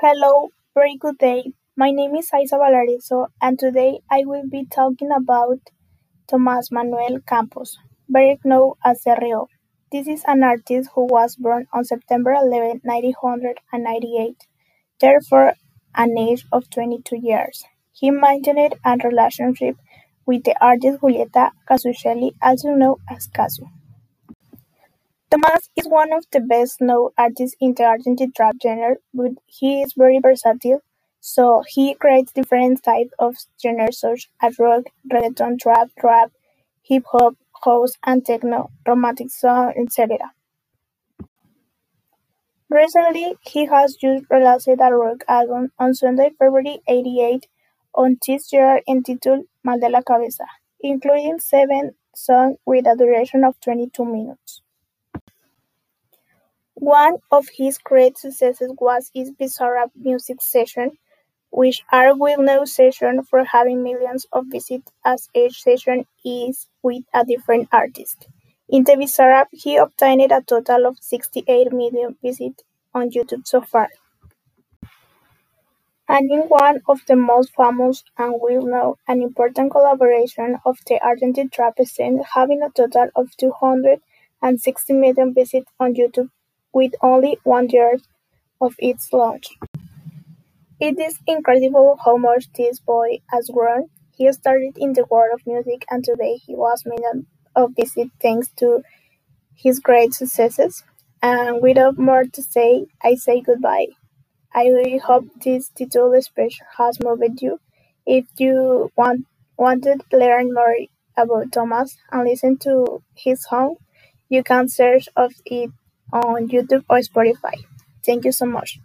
Hello, very good day. My name is Aizza Balarezo, and today I will be talking about Tomás Manuel Campos, better known as Rio. This is an artist who was born on September 11, 1998, therefore an age of 22 years. He maintained a relationship with the artist Julieta Cazzuchelli, also known as Cazzu. Tomás is one of the best known artists in the Argentine trap genre, but he is very versatile, so he creates different types of genres such as rock, reggaeton, trap, rap, hip hop, house and techno, romantic song, etc. Recently, he has just released a rock album on Sunday, February 88 on this year entitled Mal de la Cabeza, including seven songs with a duration of 22 minutes. One of his great successes was his Bizarrap music session, which are well-known sessions for having millions of visits as each session is with a different artist. In the Bizarrap, he obtained a total of 68 million visits on YouTube so far. And in one of the most famous and well-known and important collaboration of the Argentine trap scene, having a total of 260 million visits on YouTube with only one year of its launch. It is incredible how much this boy has grown. He started in the world of music and today he was millions of visits thanks to his great successes. And without more to say, I say goodbye. I really hope this title speech has moved you. If you want wanted to learn more about Thomas and listen to his song, you can search of it on YouTube or Spotify. Thank you so much.